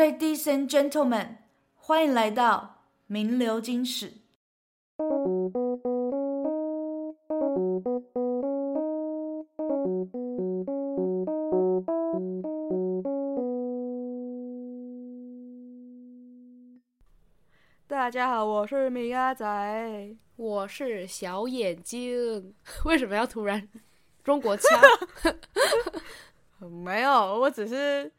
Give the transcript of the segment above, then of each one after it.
Ladies and gentlemen，欢迎来到名流金史。大家好，我是米阿仔，我是小眼睛。为什么要突然中国腔？没有，我只是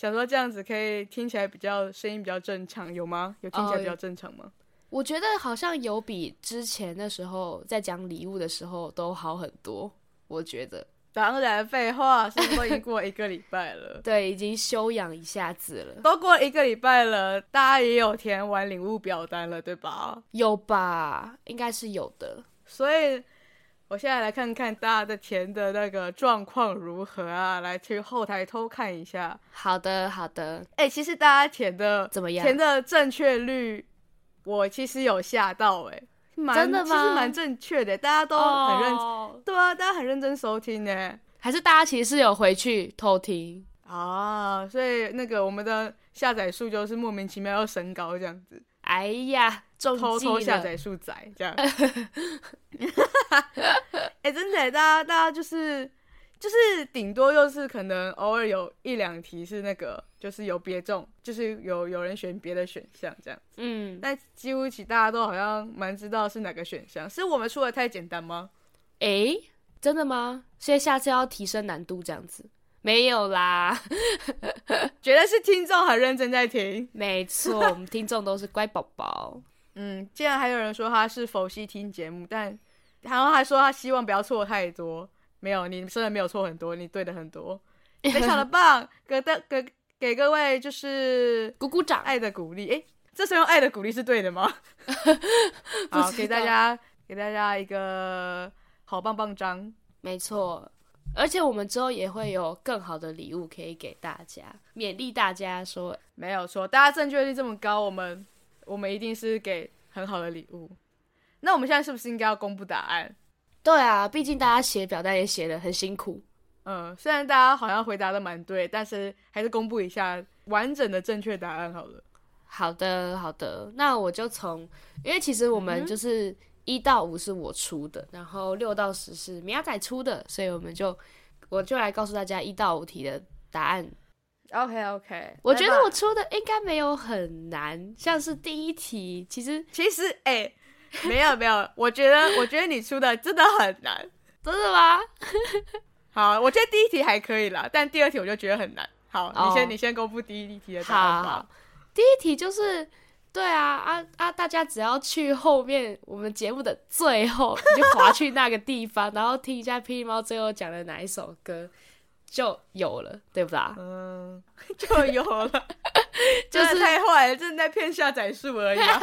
想说这样子可以听起来比较声音比较正常，有吗？有听起来比较正常吗？Oh, 我觉得好像有比之前的时候在讲礼物的时候都好很多。我觉得，当然废话，是不是已经过一个礼拜了？对，已经休养一下子了。都过一个礼拜了，大家也有填完礼物表单了，对吧？有吧？应该是有的。所以。我现在来看看大家的填的那个状况如何啊？来去后台偷看一下。好的，好的。哎、欸，其实大家填的怎么样？填的正确率，我其实有吓到哎、欸，真的吗？其实蛮正确的，大家都很认真，oh. 对啊，大家很认真收听呢。还是大家其实是有回去偷听啊？所以那个我们的下载数就是莫名其妙要升高这样子。哎呀，偷偷下载数载这样。哎、欸，真的，大家大家就是就是顶多又是可能偶尔有一两题是那个，就是有别中，就是有有人选别的选项这样子。嗯，但几乎起大家都好像蛮知道是哪个选项，是我们出的太简单吗？哎、欸，真的吗？所以下次要提升难度这样子？没有啦，觉得是听众很认真在听。没错，我们听众都是乖宝宝。嗯，竟然还有人说他是佛系听节目，但。然后还说他希望不要错太多，没有，你真的没有错很多，你对的很多，非常的棒，给大给给各位就是鼓鼓掌，爱的鼓励。哎，这时候用爱的鼓励是对的吗？好，给大家给大家一个好棒棒章，没错，而且我们之后也会有更好的礼物可以给大家，勉励大家说没有错，大家正确率这么高，我们我们一定是给很好的礼物。那我们现在是不是应该要公布答案？对啊，毕竟大家写表单也写的很辛苦。嗯，虽然大家好像回答的蛮对，但是还是公布一下完整的正确答案好了。好的，好的。那我就从，因为其实我们就是一到五是我出的，嗯、然后六到十是米亚仔出的，所以我们就我就来告诉大家一到五题的答案。OK OK，我觉得我出的应该没有很难，像是第一题，其实其实哎。欸没有没有，我觉得我觉得你出的真的很难，真的吗？好，我觉得第一题还可以啦，但第二题我就觉得很难。好，哦、你先你先公布第一题的答案吧。好，第一题就是，对啊啊啊！大家只要去后面我们节目的最后，你就滑去那个地方，然后听一下霹雳猫最后讲的哪一首歌。就有了，对不啦？嗯，就有了，就是太坏了，正在骗下载数而已啊！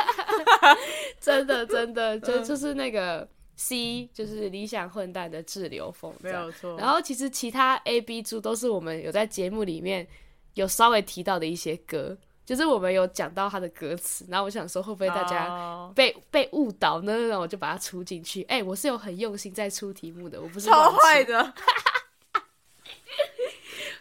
真的，真的，就就是那个 C，就是理想混蛋的滞留风，没有错。然后其实其他 A、B 组都是我们有在节目里面有稍微提到的一些歌，就是我们有讲到他的歌词。然后我想说，会不会大家被、oh. 被误导呢？然后我就把它出进去。哎、欸，我是有很用心在出题目的，我不是超坏的。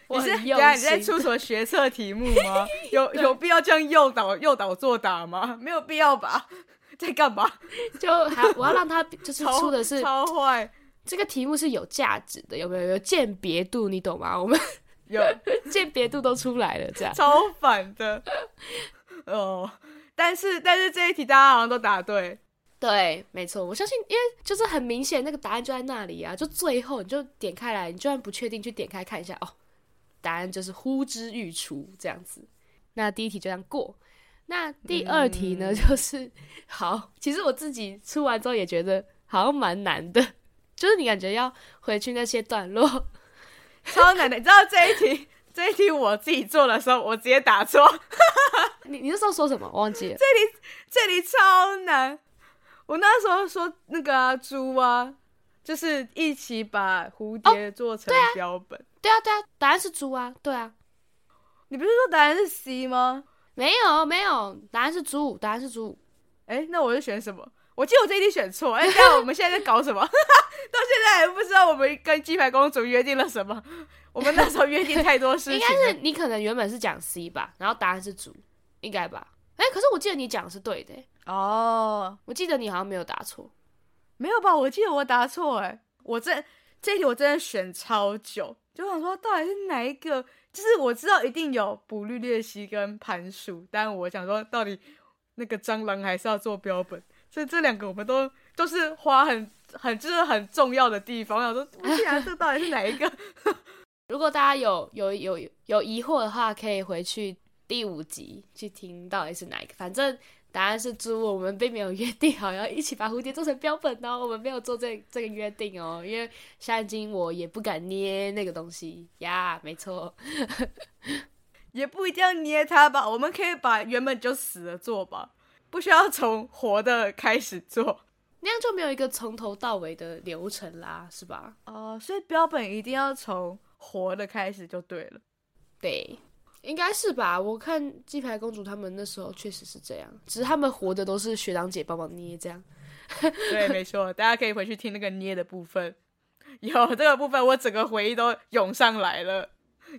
你是你在出什么学测题目吗？有有必要这样诱导诱导作答吗？没有必要吧？在干嘛？就还我要让他就是出的是超坏，这个题目是有价值的，有没有有鉴别度？你懂吗？我们有鉴别度都出来了，这样超反的哦。但是但是这一题大家好像都答对，对，没错，我相信，因为就是很明显那个答案就在那里啊，就最后你就点开来，你就算不确定去点开看一下哦。答案就是呼之欲出这样子，那第一题就这样过。那第二题呢？嗯、就是 好，其实我自己出完之后也觉得好像蛮难的，就是你感觉要回去那些段落，超难的。你知道这一题，这一题我自己做的时候，我直接打错。你你那时候说什么？我忘记了。这里这里超难。我那时候说那个啊，猪啊，就是一起把蝴蝶做成标本。哦对啊对啊，答案是猪啊，对啊。你不是说答案是 C 吗？没有没有，答案是猪，答案是猪。哎，那我是选什么？我记得我这一题选错，哎，那我们现在在搞什么？到现在还不知道我们跟鸡排公主约定了什么。我们那时候约定太多事情。应该是你可能原本是讲 C 吧，然后答案是猪，应该吧？哎，可是我记得你讲的是对的哦。Oh, 我记得你好像没有答错，没有吧？我记得我答错哎，我这这题我真的选超久，就想说到底是哪一个？就是我知道一定有捕绿鬣蜥跟攀鼠，但我想说到底那个蟑螂还是要做标本，所以这两个我们都都是花很很就是很重要的地方。我想说，既然这到底是哪一个？如果大家有有有有疑惑的话，可以回去。第五集去听到底是哪一个？反正答案是猪。我们并没有约定好要一起把蝴蝶做成标本哦，我们没有做这这个约定哦。因为现今我也不敢捏那个东西呀，没错，也不一定要捏它吧。我们可以把原本就死了做吧，不需要从活的开始做，那样就没有一个从头到尾的流程啦，是吧？哦、呃，所以标本一定要从活的开始就对了，对。应该是吧，我看鸡排公主他们那时候确实是这样，只是他们活的都是学长姐帮忙捏这样。对，没错，大家可以回去听那个捏的部分，有这个部分，我整个回忆都涌上来了，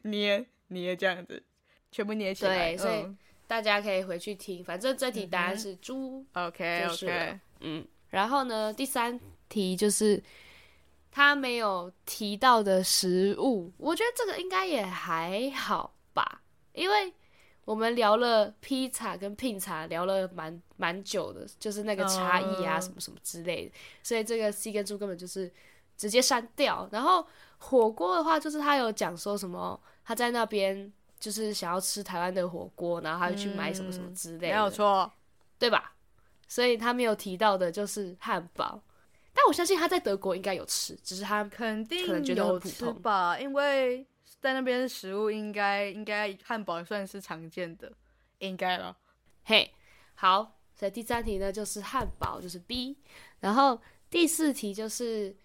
捏捏这样子，全部捏起来。对，所以大家可以回去听，反正这题答案是猪。OK OK，嗯，然后呢，第三题就是他没有提到的食物，我觉得这个应该也还好吧。因为我们聊了披萨跟拼茶，聊了蛮蛮久的，就是那个差异啊，什么什么之类的，所以这个 C 跟猪根本就是直接删掉。然后火锅的话，就是他有讲说什么，他在那边就是想要吃台湾的火锅，然后他就去买什么什么之类的，没有错，对吧？所以他没有提到的就是汉堡，但我相信他在德国应该有吃，只是他肯定可能觉得很普通吧，因为。在那边食物应该应该汉堡算是常见的，应该了。嘿、hey，好，所以第三题呢就是汉堡，就是 B。然后第四题就是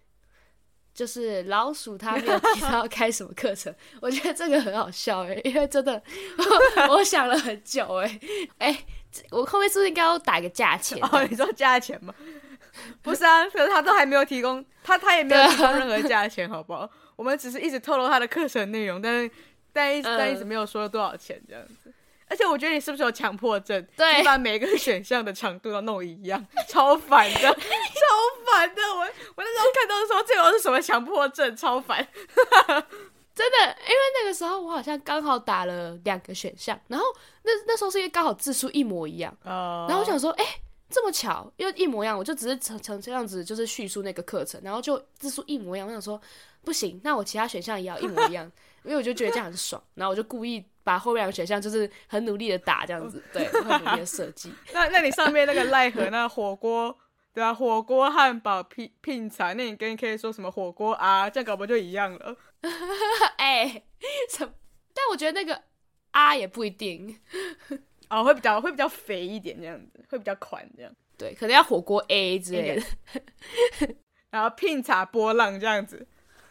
就是老鼠，它没有提到要开什么课程，我觉得这个很好笑哎，因为真的我，我想了很久 哎哎，我后面是不是应该要打个价钱？哦，你说价钱吗？不是啊，可是他都还没有提供，他他也没有提供任何价钱，好不好？我们只是一直透露他的课程内容，但是但一直、嗯、但一直没有说多少钱这样子。而且我觉得你是不是有强迫症？对，你把每个选项的长度都弄一样，超烦的，超烦的。我我那时候看到的时候，这个是什么强迫症？超烦，真的。因为那个时候我好像刚好打了两个选项，然后那那时候是因为刚好字数一模一样，哦、然后我想说，哎、欸。这么巧，因为一模一样，我就只是成成这样子，就是叙述那个课程，然后就字数一模一样。我想说，不行，那我其他选项也要一模一样，因为我就觉得这样很爽。然后我就故意把后面两个选项就是很努力的打这样子，对，很努力的设计。那那你上面那个奈何那火锅，对啊，火锅汉堡拼拼餐，那你跟可以说什么火锅啊？这样搞不就一样了？哎、欸，但我觉得那个啊也不一定。哦，会比较会比较肥一点，这样子会比较宽，这样对，可能要火锅 A 之类的，然后拼茶波浪这样子，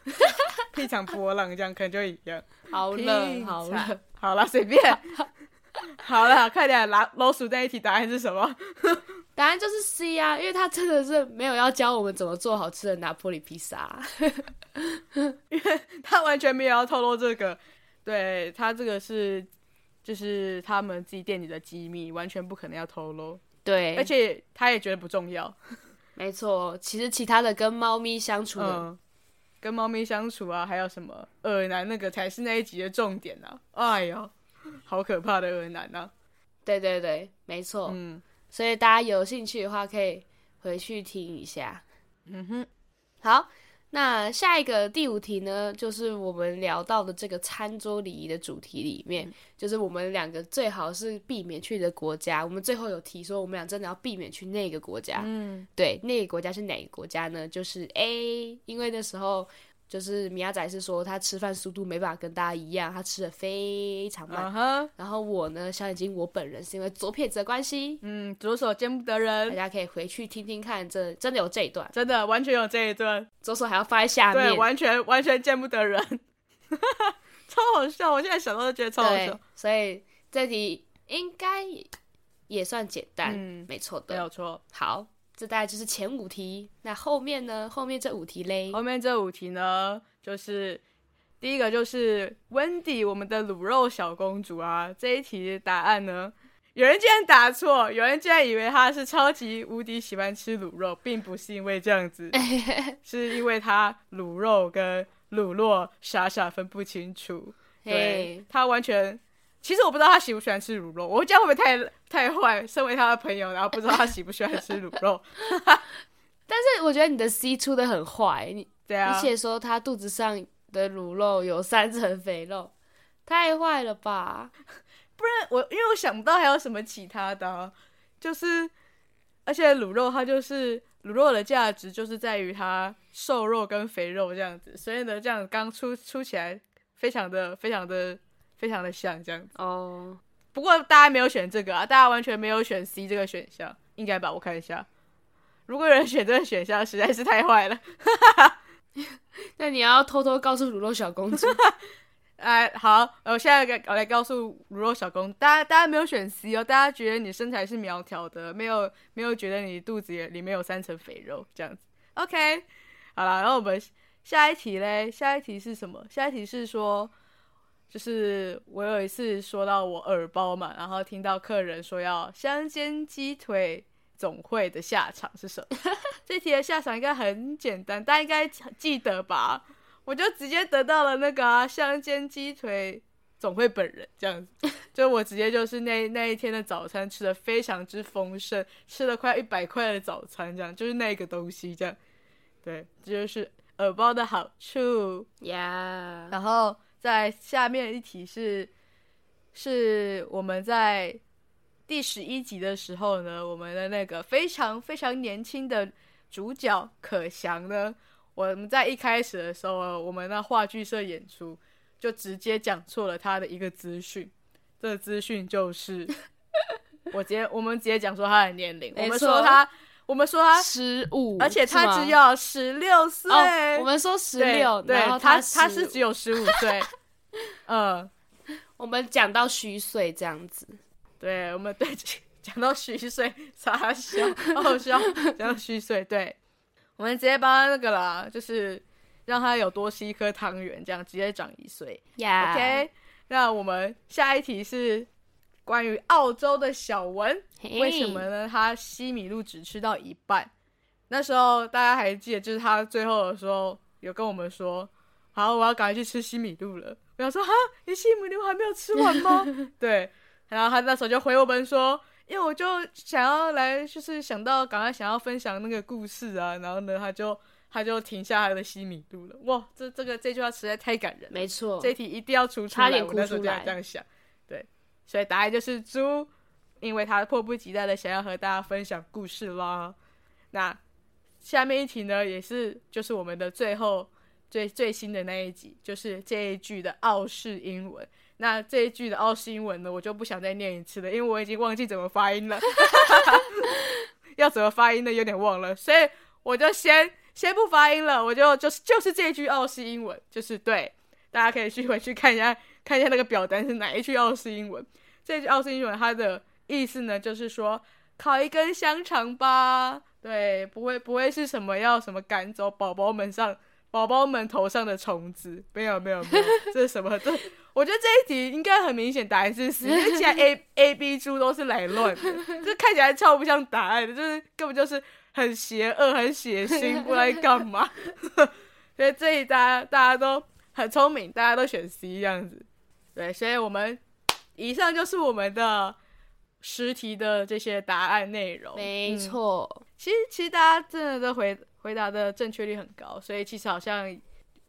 拼场波浪这样可能就一样。好了好了好了，随便。好了，快点，拿老鼠在一起，答案是什么？答案就是 C 啊，因为他真的是没有要教我们怎么做好吃的拿破里披萨，因为他完全没有要透露这个，对他这个是。就是他们自己店里的机密，完全不可能要透露。对，而且他也觉得不重要。没错，其实其他的跟猫咪相处的，嗯，跟猫咪相处啊，还有什么恶男那个才是那一集的重点呢，啊？哎呀，好可怕的恶男呐，啊！对对对，没错。嗯，所以大家有兴趣的话，可以回去听一下。嗯哼，好。那下一个第五题呢，就是我们聊到的这个餐桌礼仪的主题里面，嗯、就是我们两个最好是避免去的国家。我们最后有提说，我们俩真的要避免去那个国家。嗯，对，那个国家是哪个国家呢？就是 A，因为那时候。就是米亚仔是说他吃饭速度没办法跟大家一样，他吃的非常慢。Uh -huh. 然后我呢，小眼睛，我本人是因为左撇子的关系，嗯，左手见不得人。大家可以回去听听看，这真的有这一段，真的完全有这一段，左手还要放在下面，对，完全完全见不得人，超好笑。我现在想到都觉得超好笑。所以这题应该也算简单，嗯，没错的，没有错。好，这大概就是前五题。那后面呢？后面这五题嘞？后面这五题呢，就是第一个就是温迪，我们的卤肉小公主啊。这一题答案呢，有人竟然答错，有人竟然以为她是超级无敌喜欢吃卤肉，并不是因为这样子，是因为她卤肉跟卤肉傻傻分不清楚。对，她完全。其实我不知道他喜不喜欢吃卤肉，我这样会不会太太坏？身为他的朋友，然后不知道他喜不喜欢吃卤肉。但是我觉得你的 C 出的很坏，你对啊，你写说他肚子上的卤肉有三层肥肉，太坏了吧？不然我因为我想不到还有什么其他的啊，就是而且卤肉它就是卤肉的价值就是在于它瘦肉跟肥肉这样子，所以呢这样刚出出起来非常的非常的。非常的像这样子哦，oh. 不过大家没有选这个啊，大家完全没有选 C 这个选项，应该吧？我看一下，如果有人选这个选项，实在是太坏了。那你要偷偷告诉乳肉小公主，哎，好，我现在我来告诉卤肉小公，大家大家没有选 C 哦，大家觉得你身材是苗条的，没有没有觉得你肚子里里面有三层肥肉这样子。OK，好了，然后我们下一题嘞，下一题是什么？下一题是说。就是我有一次说到我耳包嘛，然后听到客人说要香煎鸡腿总会的下场是什么？这题的下场应该很简单，大家应该记得吧？我就直接得到了那个、啊、香煎鸡腿总会本人这样子，就我直接就是那那一天的早餐吃的非常之丰盛，吃了快一百块的早餐这样，就是那个东西这样，对，这就是耳包的好处呀。然后。在下面一题是，是我们在第十一集的时候呢，我们的那个非常非常年轻的主角可翔呢，我们在一开始的时候，我们那话剧社演出就直接讲错了他的一个资讯，这个资讯就是 我直接我们直接讲说他的年龄，我们说他。我们说他十五，而且他只有十六岁。我们说十六，对，他他是只有十五岁。嗯，我们讲到虚岁这样子，对，我们对讲到虚岁，傻笑，好笑。讲到虚岁，对，我们直接帮他那个啦，就是让他有多吃一颗汤圆，这样直接长一岁。OK，那我们下一题是。关于澳洲的小文.为什么呢？他西米露只吃到一半。那时候大家还记得，就是他最后的时候有跟我们说：“好，我要赶快去吃西米露了。”我想说：“哈，你西米露还没有吃完吗？” 对。然后他那时候就回我们说：“因为我就想要来，就是想到赶快想要分享那个故事啊。”然后呢，他就他就停下他的西米露了。哇，这这个这句话实在太感人了。没错，这一题一定要出出来。差点哭出来。我那时候这样想。所以答案就是猪，因为他迫不及待的想要和大家分享故事啦。那下面一题呢，也是就是我们的最后最最新的那一集，就是这一句的澳式英文。那这一句的澳式英文呢，我就不想再念一次了，因为我已经忘记怎么发音了。要怎么发音呢？有点忘了，所以我就先先不发音了，我就就是就是这一句澳式英文，就是对，大家可以去回去看一下看一下那个表单是哪一句澳式英文。这句澳式英文，它的意思呢，就是说烤一根香肠吧，对，不会不会是什么要什么赶走宝宝们上宝宝们头上的虫子，没有没有没有，这是什么？这我觉得这一题应该很明显答案是 C，因为既然 A A B 猪都是来乱的，这看起来超不像答案的，就是根本就是很邪恶、很血腥，不知道在干嘛。所以这一大家大家都很聪明，大家都选 C 这样子，对，所以我们。以上就是我们的十题的这些答案内容。没错，嗯，其实其实大家真的都回回答的正确率很高，所以其实好像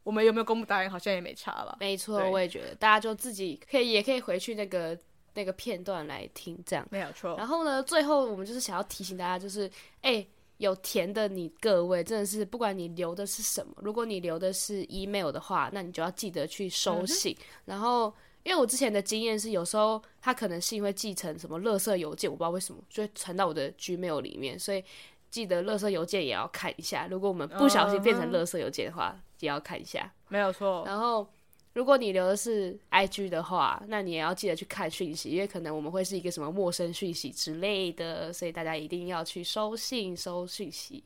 我们有没有公布答案好像也没差了。没错，我也觉得大家就自己可以也可以回去那个那个片段来听，这样没有错。然后呢，最后我们就是想要提醒大家，就是哎、欸，有填的你各位真的是不管你留的是什么，如果你留的是 email 的话，那你就要记得去收信，嗯、然后。因为我之前的经验是，有时候他可能是因为寄成什么垃圾邮件，我不知道为什么就会传到我的 Gmail 里面，所以记得垃圾邮件也要看一下。如果我们不小心变成垃圾邮件的话，嗯、也要看一下。没有错。然后如果你留的是 IG 的话，那你也要记得去看讯息，因为可能我们会是一个什么陌生讯息之类的，所以大家一定要去收信、收讯息。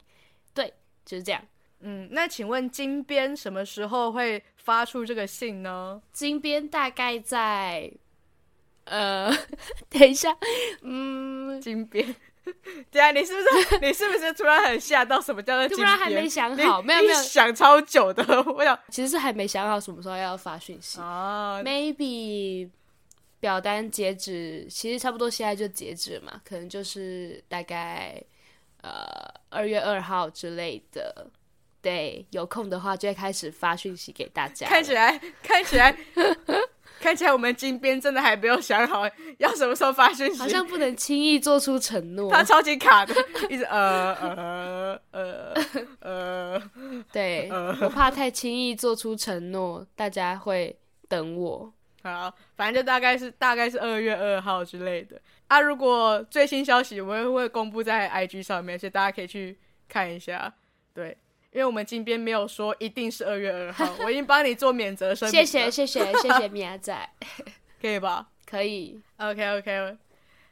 对，就是这样。嗯，那请问金边什么时候会发出这个信呢？金边大概在，呃，等一下，嗯，金边。对啊，你是不是 你是不是突然很吓到？什么叫做？突然还没想好，没有没有想超久的。我想其实是还没想好什么时候要发讯息啊。Maybe 表单截止，其实差不多现在就截止嘛，可能就是大概呃二月二号之类的。对，有空的话就会开始发讯息给大家。看起来，看起来。看起来我们金边真的还没有想好要什么时候发讯息，好像不能轻易做出承诺。他超级卡的，一直呃呃呃呃，对，呃、我怕太轻易做出承诺，大家会等我。好，反正就大概是大概是二月二号之类的啊。如果最新消息我们会公布在 IG 上面，所以大家可以去看一下。对。因为我们金边没有说一定是二月二号，我已经帮你做免责声明。谢谢谢谢 谢谢米亚仔，可以吧？可以。OK OK，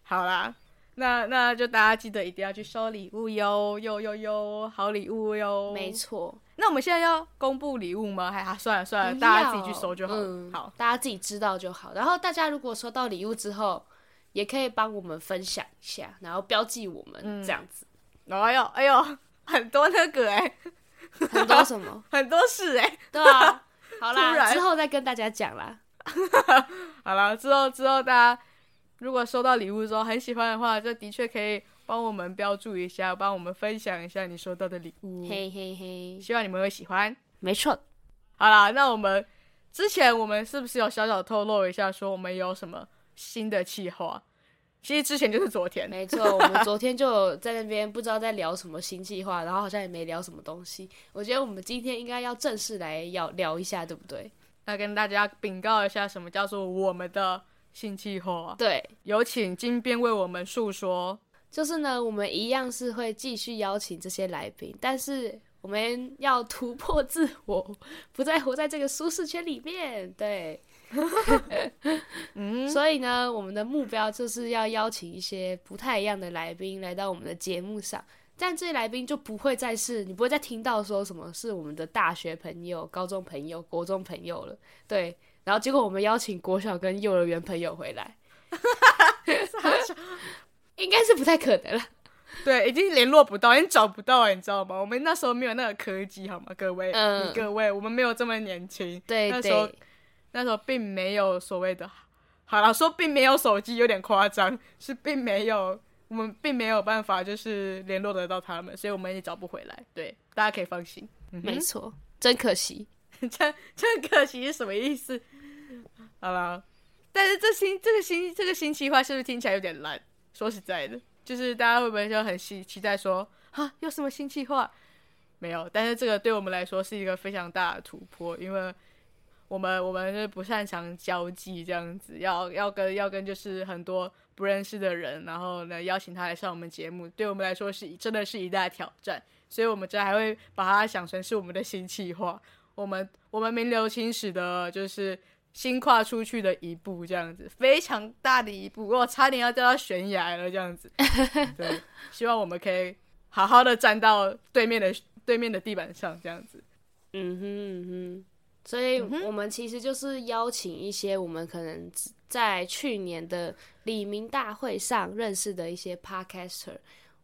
好啦，那那就大家记得一定要去收礼物哟哟哟哟，好礼物哟。没错。那我们现在要公布礼物吗？还算了算了，大家自己去收就好。嗯，好，大家自己知道就好。然后大家如果收到礼物之后，也可以帮我们分享一下，然后标记我们、嗯、这样子。哎呦哎呦，很多那个哎、欸。很多什么？很多事哎、欸，对啊，好啦，之后再跟大家讲啦。好了，之后之后大家如果收到礼物之后很喜欢的话，就的确可以帮我们标注一下，帮我们分享一下你收到的礼物。嘿嘿嘿，希望你们会喜欢。没错。好啦，那我们之前我们是不是有小小透露一下，说我们有什么新的计划？其实之前就是昨天，没错，我们昨天就在那边不知道在聊什么新计划，然后好像也没聊什么东西。我觉得我们今天应该要正式来要聊一下，对不对？来跟大家禀告一下，什么叫做我们的新计划？对，有请金边为我们诉说。就是呢，我们一样是会继续邀请这些来宾，但是我们要突破自我，不再活在这个舒适圈里面。对。嗯，所以呢，我们的目标就是要邀请一些不太一样的来宾来到我们的节目上，但这些来宾就不会再是你不会再听到说什么是我们的大学朋友、高中朋友、国中朋友了。对，然后结果我们邀请国小跟幼儿园朋友回来，应该是不太可能了。对，已经联络不到，已经找不到，你知道吗？我们那时候没有那个科技，好吗？各位，嗯，各位，我们没有这么年轻。对，那时候。那时候并没有所谓的，好了，说并没有手机有点夸张，是并没有，我们并没有办法就是联络得到他们，所以我们也找不回来。对，大家可以放心。嗯、没错，真可惜，真真可惜是什么意思？好了，但是这星这个星这个星期话是不是听起来有点烂？说实在的，就是大家会不会就很期期待说啊，有什么新计划？没有，但是这个对我们来说是一个非常大的突破，因为。我们我们是不擅长交际这样子，要要跟要跟就是很多不认识的人，然后呢邀请他来上我们节目，对我们来说是真的是一大挑战，所以我们这还会把它想成是我们的新计划，我们我们名留青史的就是新跨出去的一步这样子，非常大的一步，我差点要掉到悬崖了这样子，对，希望我们可以好好的站到对面的对面的地板上这样子，嗯哼嗯哼。所以，我们其实就是邀请一些我们可能在去年的李明大会上认识的一些 podcaster，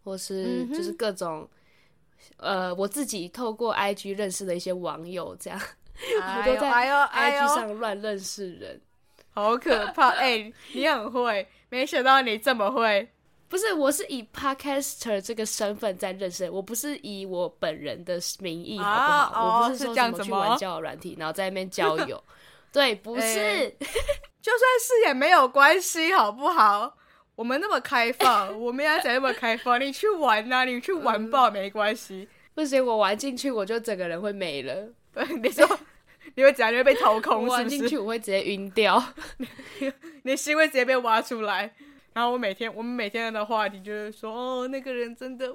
或是就是各种，呃，我自己透过 IG 认识的一些网友，这样，我都在 IG 上乱认识人，好可怕！哎、欸，你很会，没想到你这么会。不是，我是以 podcaster 这个身份在认识，我不是以我本人的名义，啊、好不好？我不是说什么去玩交友软体，然后在那边交友。对，不是，欸、就算是也没有关系，好不好？我们那么开放，我们要讲那么开放，你去玩呐、啊，你去玩爆没关系。不行，我玩进去，我就整个人会没了。对，你说你会怎样？你会被掏空是不是？玩进去我会直接晕掉，你 你心会直接被挖出来。然后我每天，我们每天的话题就是说，哦，那个人真的，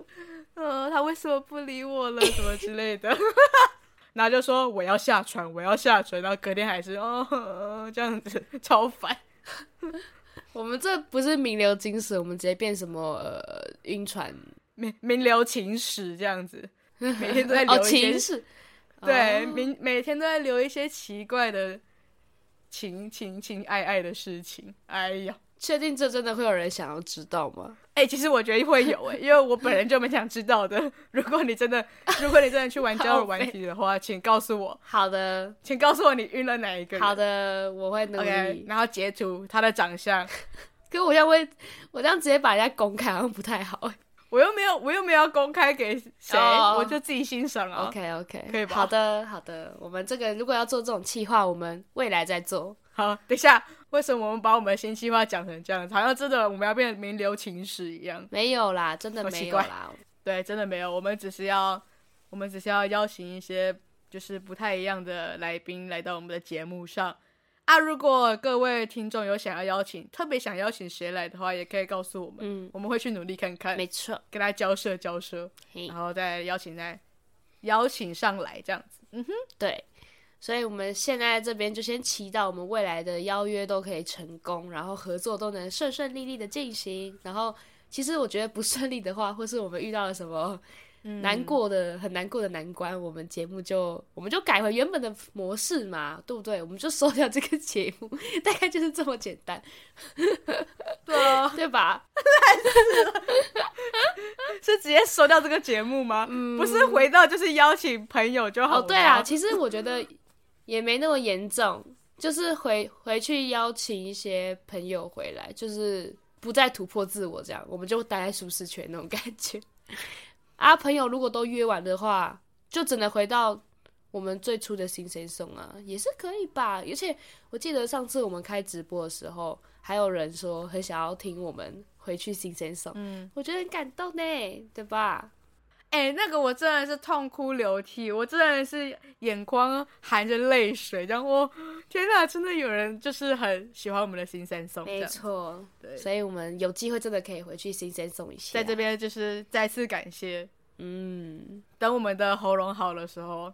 呃，他为什么不理我了，什么之类的。然后就说我要下船，我要下船，然后隔天还是哦这样子，超烦。我们这不是名流金史，我们直接变什么呃晕船名名流情史这样子，每天都在留一些，情史对，每每天都在留一些奇怪的情情情爱爱的事情。哎呀，确定这真的会有人想要知道吗？哎、欸，其实我觉得会有哎、欸，因为我本人就蛮想知道的。如果你真的，如果你真的去玩交友软体的话，请告诉我。好的，请告诉我你晕了哪一个。好的，我会努力。Okay, 然后截图他的长相。可我要会，我这样直接把人家公开好像不太好。我又没有，我又没有要公开给谁，oh, 我就自己欣赏啊。OK OK，可以吧？好的好的，我们这个如果要做这种企划，我们未来再做。好，等一下，为什么我们把我们的新计划讲成这样？好像真的我们要变名流情史一样？没有啦，真的没有啦。对，真的没有。我们只是要，我们只是要邀请一些就是不太一样的来宾来到我们的节目上啊。如果各位听众有想要邀请，特别想邀请谁来的话，也可以告诉我们，嗯，我们会去努力看看。没错，跟他交涉交涉，然后再邀请再邀请上来这样子。嗯哼，对。所以，我们现在这边就先祈祷我们未来的邀约都可以成功，然后合作都能顺顺利利的进行。然后，其实我觉得不顺利的话，或是我们遇到了什么难过的、嗯、很难过的难关，我们节目就我们就改回原本的模式嘛，对不对？我们就收掉这个节目，大概就是这么简单，对啊，对吧？是 是直接收掉这个节目吗？嗯，不是回到就是邀请朋友就好了。哦，对啊，其实我觉得。也没那么严重，就是回回去邀请一些朋友回来，就是不再突破自我，这样我们就待在舒适圈那种感觉。啊，朋友如果都约完的话，就只能回到我们最初的新生送啊，也是可以吧。而且我记得上次我们开直播的时候，还有人说很想要听我们回去新生送，嗯，我觉得很感动呢，对吧？哎、欸，那个我真的是痛哭流涕，我真的是眼眶含着泪水，然后我天哪，真的有人就是很喜欢我们的新三送，没错，对，所以我们有机会真的可以回去新三送一下，在这边就是再次感谢，嗯，等我们的喉咙好的时候，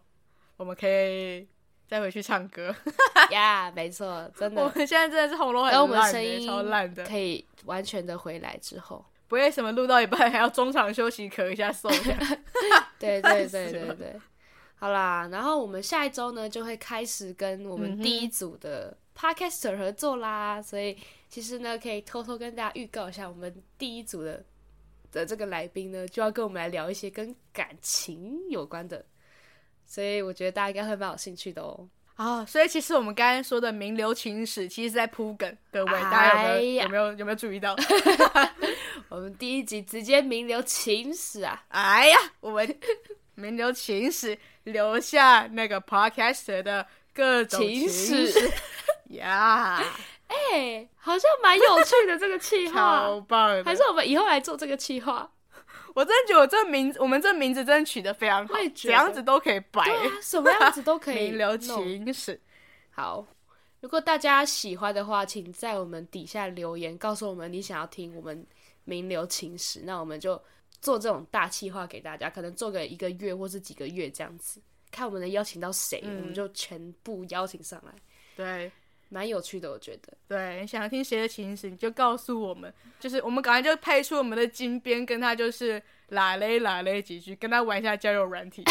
我们可以再回去唱歌，呀、yeah，没错，真的，我们现在真的是喉咙很烂，等我们声音超烂的，可以完全的回来之后。不会什么录到一半还要中场休息咳一下嗽一下，对 对对对对，好啦，然后我们下一周呢就会开始跟我们第一组的 Podcaster 合作啦，嗯、所以其实呢可以偷偷跟大家预告一下，我们第一组的的这个来宾呢就要跟我们来聊一些跟感情有关的，所以我觉得大家应该会蛮有兴趣的哦。啊、哦，所以其实我们刚刚说的名流情史，其实是在铺梗，各位、哎、大家有没有有没有有没有注意到？我们第一集直接名留青史啊！哎呀，我们 名留青史，留下那个 podcaster 的各种情史呀！哎，好像蛮有趣的这个计划，超棒的！还是我们以后来做这个计划？我真的觉得我这名，我们这名字真的取得非常好，怎样子都可以摆，啊，什么样子都可 以名留青史。好，如果大家喜欢的话，请在我们底下留言，告诉我们你想要听我们名留青史，那我们就做这种大企划给大家，可能做个一个月或是几个月这样子，看我们能邀请到谁，嗯，我们就全部邀请上来。对。蛮有趣的，我觉得。对，你想要听谁的情史，你就告诉我们，就是我们赶快就派出我们的金边，跟他就是拉嘞拉嘞几句，跟他玩一下交友软体，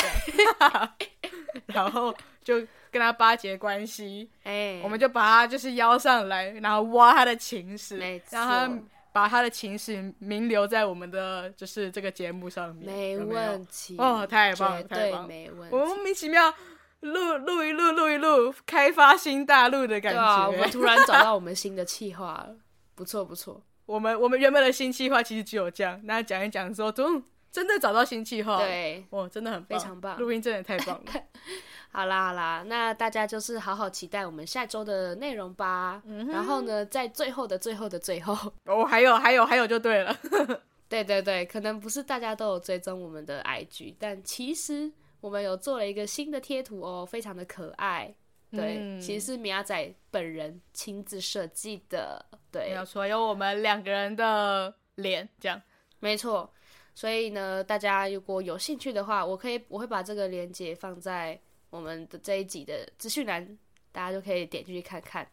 然后就跟他巴结关系。哎，我们就把他就是邀上来，然后挖他的情史，让他把他的情史名留在我们的就是这个节目上面。没问题。哦，太棒了，太棒了，没问题。我莫名其妙。录录一录录一录，开发新大陆的感觉。啊，我们突然找到我们新的计划了，不错不错。我们我们原本的新计划其实只有这样，那讲一讲说，总真的找到新计划，对，哇，真的很棒，非常棒，录音真的太棒了。好啦好啦，那大家就是好好期待我们下周的内容吧。嗯。然后呢，在最后的最后的最后，哦，还有还有还有就对了。对对对，可能不是大家都有追踪我们的 IG，但其实。我们有做了一个新的贴图哦，非常的可爱。对，嗯、其实是米亚仔本人亲自设计的。对，没有错，有我们两个人的脸，这样没错。所以呢，大家如果有兴趣的话，我可以我会把这个链接放在我们的这一集的资讯栏，大家就可以点进去看看。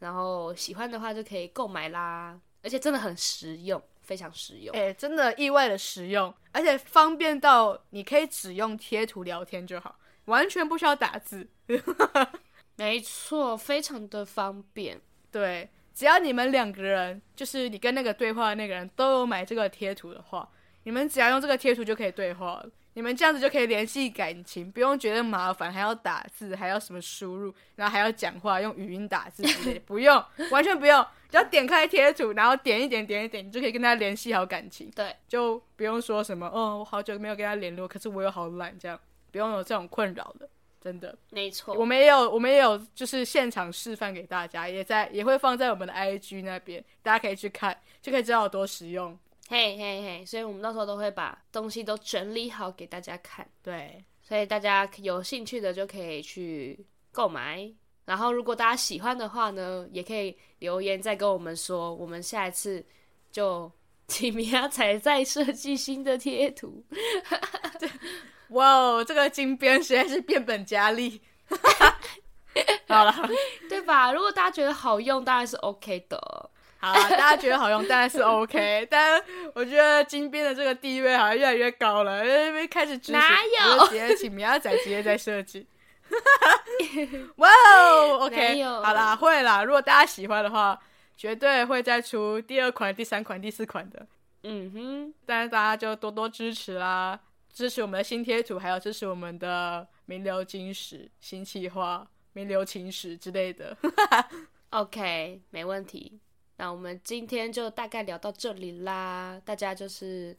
然后喜欢的话就可以购买啦，而且真的很实用，非常实用。哎，真的意外的实用，而且方便到你可以只用贴图聊天就好，完全不需要打字。没错，非常的方便。对，只要你们两个人，就是你跟那个对话的那个人都有买这个贴图的话，你们只要用这个贴图就可以对话了。你们这样子就可以联系感情，不用觉得麻烦，还要打字，还要什么输入，然后还要讲话，用语音打字之类的，不用，完全不用，只要点开贴图，然后点一点，点一点，你就可以跟他联系好感情。对，就不用说什么，哦，我好久没有跟他联络，可是我又好懒，这样不用有这种困扰的，真的。没错，我们也有，我们也有，就是现场示范给大家，也在也会放在我们的 IG 那边，大家可以去看，就可以知道有多实用。嘿嘿嘿，所以我们到时候都会把东西都整理好给大家看。对，所以大家有兴趣的就可以去购买。然后如果大家喜欢的话呢，也可以留言再跟我们说，我们下一次就 请米亚仔再设计新的贴图。哇哦，这个金边实在是变本加厉。好了，对吧？如果大家觉得好用，当然是 OK 的。好啦，大家觉得好用，当然是 OK。但我觉得金边的这个地位好像越来越高了，因为开始执行，哪有？直接请米亚仔直接在设计。哇哦，OK，好啦，会啦。如果大家喜欢的话，绝对会再出第二款、第三款、第四款的。嗯哼，当然大家就多多支持啦，支持我们的新贴图，还有支持我们的名流金石、新企划、名流情史之类的。OK，没问题。那我们今天就大概聊到这里啦，大家就是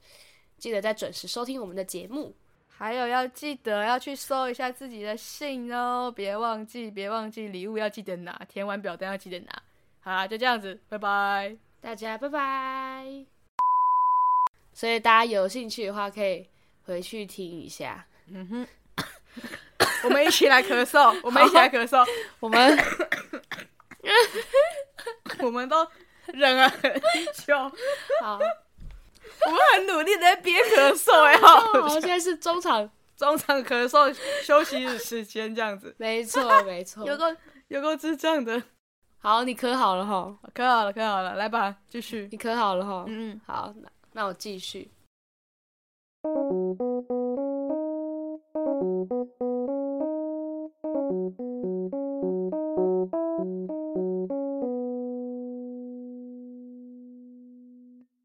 记得再准时收听我们的节目，还有要记得要去收一下自己的信哦，别忘记，别忘记礼物要记得拿，填完表单要记得拿。好啦，就这样子，拜拜，大家拜拜。所以大家有兴趣的话，可以回去听一下。嗯哼，我们一起来咳嗽，我们一起来咳嗽，我们 我们都。忍了很久，好，我们很努力的在憋咳嗽哎，好，现在是中场。中场咳嗽休息时间这样子，没错 没错，有个有个智障的，好，你咳好了哈，咳好了咳好了，来吧，继续，你咳好了哈，嗯，好，那那我继续。